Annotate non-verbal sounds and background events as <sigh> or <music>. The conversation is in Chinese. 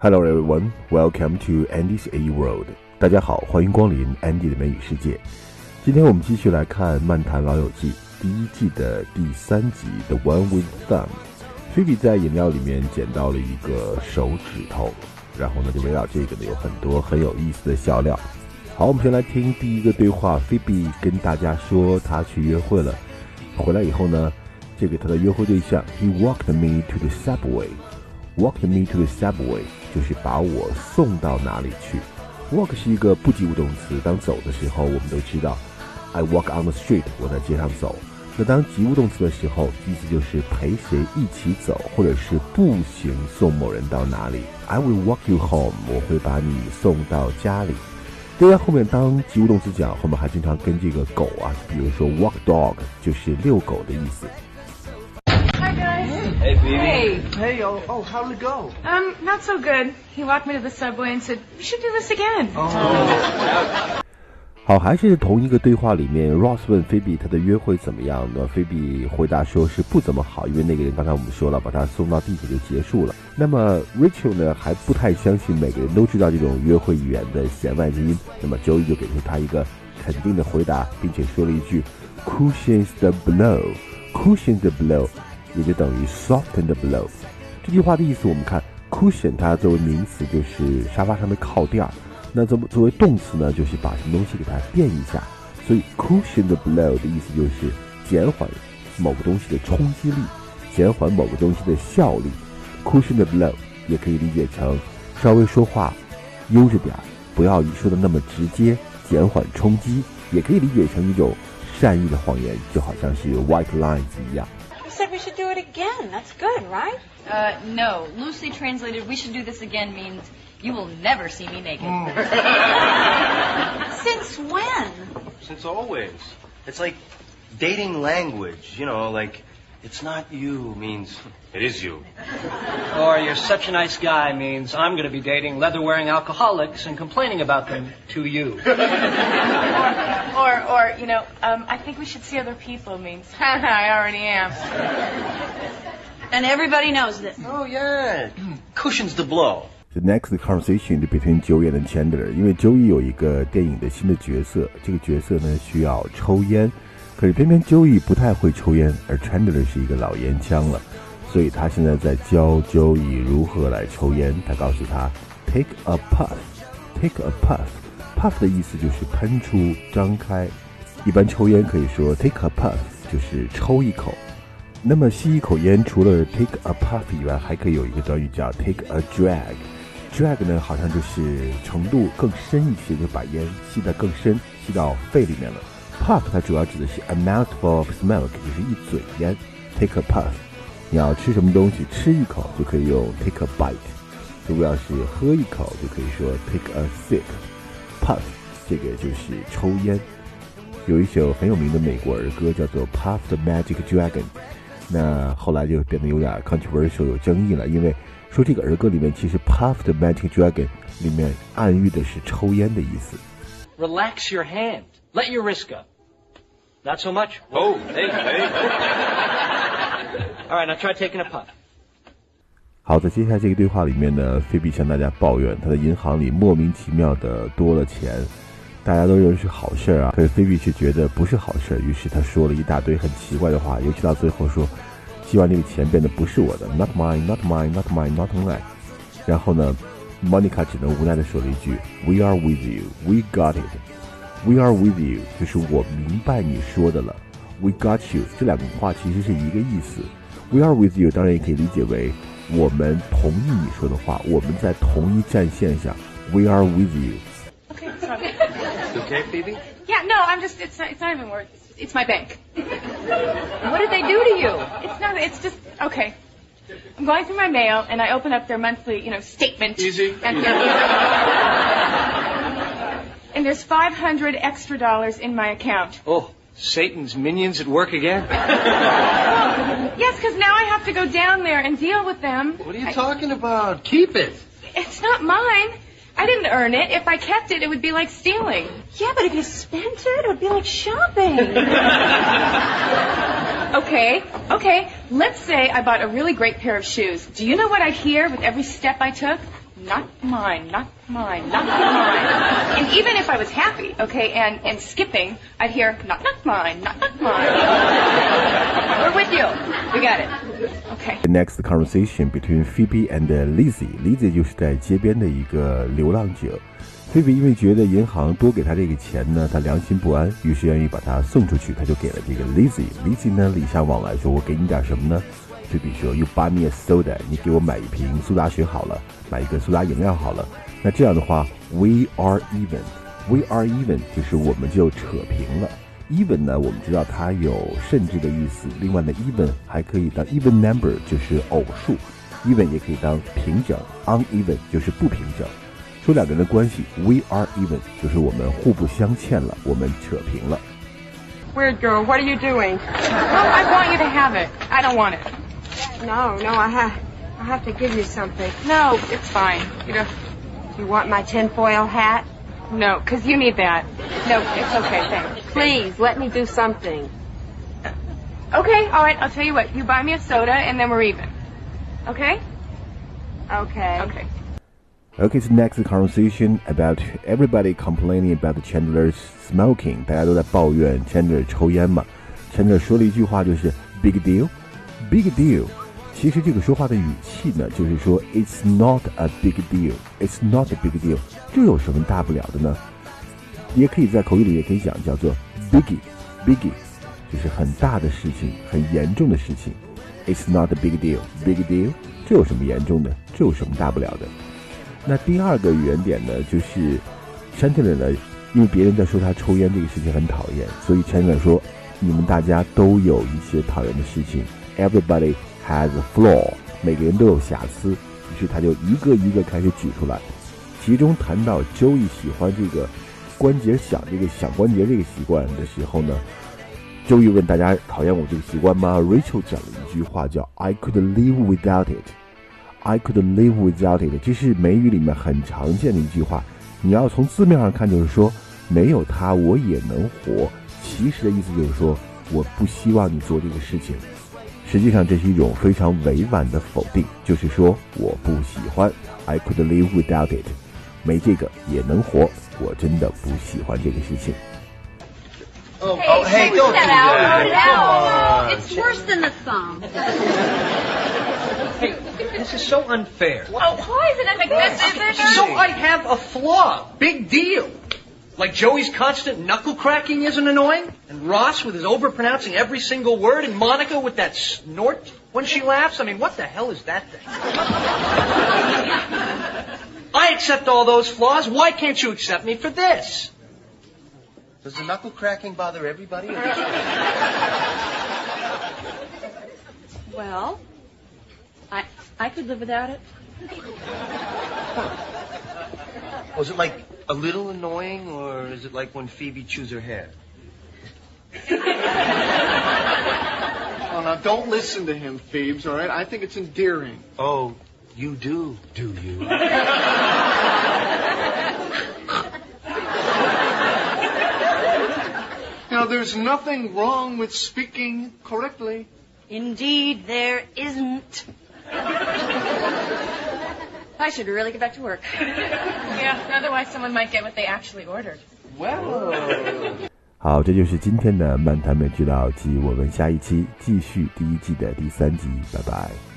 Hello everyone, welcome to Andy's A World. 大家好，欢迎光临 Andy 的美语世界。今天我们继续来看《漫谈老友记》第一季的第三集《The One with Thumb》。菲比在饮料里面捡到了一个手指头，然后呢，就围绕这个呢有很多很有意思的笑料。好，我们先来听第一个对话。菲比跟大家说她去约会了，回来以后呢，这个她的约会对象，He walked me to the subway. Walked me to the subway 就是把我送到哪里去。Walk 是一个不及物动词，当走的时候，我们都知道，I walk on the street，我在街上走。那当及物动词的时候，意思就是陪谁一起走，或者是步行送某人到哪里。I will walk you home，我会把你送到家里。对，后面当及物动词讲，后面还经常跟这个狗啊，比如说 walk dog 就是遛狗的意思。Guys. Hey. Hey. Hey, oh, oh, how did it go? Um, not so good. He walked me to the subway and said, "We should do this again." Oh. 好，还是同一个对话里面，Ross 问菲比他的约会怎么样呢？菲比回答说是不怎么好，因为那个人刚才我们说了，把他送到地铁就结束了。那么 Rachel 呢，还不太相信每个人都知道这种约会语言的弦外之音。那么 Joey 就给出他一个肯定的回答，并且说了一句 “cushions the blow”，cushions the blow 也就等于 soften the blow。这句话的意思，我们看 cushion 它作为名词就是沙发上的靠垫儿。那作作为动词呢，就是把什么东西给它垫一下，所以 cushion the blow 的意思就是减缓某个东西的冲击力，减缓某个东西的效力。cushion the blow 也可以理解成稍微说话悠着点儿，不要说的那么直接，减缓冲击，也可以理解成一种善意的谎言，就好像是 white lines 一样。You said we should do it again. That's good, right? Uh, no. Loosely translated, we should do this again means you will never see me naked. <laughs> Since when? Since always. It's like dating language, you know, like, it's not you means it is you. Or you're such a nice guy means I'm going to be dating leather wearing alcoholics and complaining about them to you. Or, or, you know, um, I think we should see other people means, <laughs> I already am. And everybody knows this. Oh, yeah. Cushions the blow. The next conversation between Joey and Chandler，因为 Joey 有一个电影的新的角色，这个角色呢需要抽烟， 可是偏偏 Joey 不太会抽烟，而 Chandler 是一个老烟枪了，所以他现在在教 Joey 如何来抽烟。他告诉他，Take a puff，Take a puff，puff 的意思就是喷出、张开。一般抽烟可以说 take a puff，就是抽一口。那么吸一口烟，除了 take a puff 以外，还可以有一个短语叫 take a drag。drag 呢，好像就是程度更深一些，就把烟吸得更深，吸到肺里面了。Puff 它主要指的是 a mouthful of smoke，就是一嘴烟。take a puff，你要吃什么东西，吃一口就可以用 take a bite。如果要是喝一口，就可以说 take a sip。puff 这个就是抽烟。有一首很有名的美国儿歌叫做《Puff the Magic Dragon》，那后来就变得有点 controversial 有争议了，因为说这个儿歌里面其实 Puff the Magic Dragon 里面暗喻的是抽烟的意思。Relax your hand. Let your wrist go. Not so much? Oh, hey, hey. <laughs> All right, now try taking a puff. 好，在接下来这个对话里面呢，菲比向大家抱怨他的银行里莫名其妙的多了钱，大家都认为是好事儿啊，可是菲比却觉得不是好事儿，于是他说了一大堆很奇怪的话，尤其到最后说，希望这个钱变得不是我的，not mine，not mine，not mine，not mine。然后呢，Monica 只能无奈的说了一句，We are with you，we got it，we are with you，就是我明白你说的了，we got you，这两个话其实是一个意思，we are with you 当然也可以理解为。我们同意你说的话，我们在同一战线上。We are with you。 Okay, sorry. You okay, Phoebe? Yeah, no, I'm just, it's not, it's not even words. It's my bank. What did they do to you? It's not, it's just, okay. I'm going through my mail and I open up their monthly, you know, statement. Easy. And, and there's 500 extra dollars in my account. Oh, Satan's minions at work again? <laughs> Yes, because now I have to go down there and deal with them. What are you I- talking about? Keep it. It's not mine. I didn't earn it. If I kept it, it would be like stealing. Yeah, but if you spent it, it would be like shopping. <laughs> Okay, okay. Let's say I bought a really great pair of shoes. Do you know what I'd hear with every step I took? not mine, not mine, not mine. and even if I was happy, okay, and, and skipping, I'd hear, not, not mine, not, not mine. We're with you. We got it. Okay. The next conversation between Phoebe and Lizzie. Lizzie 就是在街边的一个流浪者。菲比因为觉得银行多给他这个钱呢，他良心不安，于是愿意把他送出去，他就给了这个 Lizzie。Lizzie 呢礼尚往来，说我给你点什么呢？ 菲比说：“You buy me a soda，你给我买一瓶苏打水好了，买一个苏打饮料好了。那这样的话，We are even，We are even 就是我们就扯平了。Even 呢，我们知道它有甚至的意思。另外呢，even 还可以当 even number，就是偶数；even 也可以当平整，uneven 就是不平整。”说两个人的关系，We are even，就是我们互不相欠了，我们扯平了。Weird girl, what are you doing? I want you to have it. I don't want it. No, no, I have, I have to give you something. No, it's fine. You know, You want my tinfoil hat? no, because you need that. No, it's okay, thanks. Please, let me do something. Okay, all right, I'll tell you what. You buy me a soda, and then we're even. Okay? Okay. Okay. Okay, so next conversation about everybody complaining about Chandler's smoking，大家都在抱怨 Chandler 抽烟嘛。Chandler 说了一句话，就是 Big deal，Big deal。 其实这个说话的语气呢，就是说 It's not a big deal，It's not a big deal，这有什么大不了的呢？也可以在口语里也可以讲叫做 biggie，biggie，就是很大的事情，很严重的事情。It's not a big deal，big deal，这有什么严重的？这有什么大不了的？那第二个原点呢，就是 Chandler 呢，因为别人在说他抽烟这个事情很讨厌，所以 Chandler 说，你们大家都有一些讨厌的事情，Everybody has a flaw，每个人都有瑕疵。于是他就一个一个开始举出来，其中谈到 Joey 喜欢这个关节响这个响关节这个习惯的时候呢，Joey 问大家讨厌我这个习惯吗？Rachel 讲了一句话叫 I could live without it。I could live without it，这是美语里面很常见的一句话。你要从字面上看，就是说没有它我也能活。其实的意思就是说，我不希望你做这个事情。实际上，这是一种非常委婉的否定，就是说我不喜欢。I could live without it，没这个也能活。我真的不喜欢这个事情。 Oh, oh hey, don't do that. Come on. It's worse than the thumb. Hey, this is so unfair. Oh, why is it like this? Is it? So I have a flaw. Big deal. Like Joey's constant knuckle cracking isn't annoying, and Ross with his overpronouncing every single word, and Monica with that snort when she laughs. I mean, what the hell is that thing? I accept all those flaws. Why can't you accept me for this? Does the knuckle cracking bother everybody? or just- Well, I I could live without it. Was it like a little annoying, or is it like when Phoebe chews her hair? <laughs> Oh, now don't listen to him, Phoebes, all right? I think it's endearing. Oh, you do, do you? <laughs> Now, there's nothing wrong with speaking correctly. Indeed, there isn't. I should really get back to work. Yeah, otherwise someone might get what they actually ordered. Well. 好，这就是今天的漫谈美知道及我们下一期继续第一季的第三集，拜拜。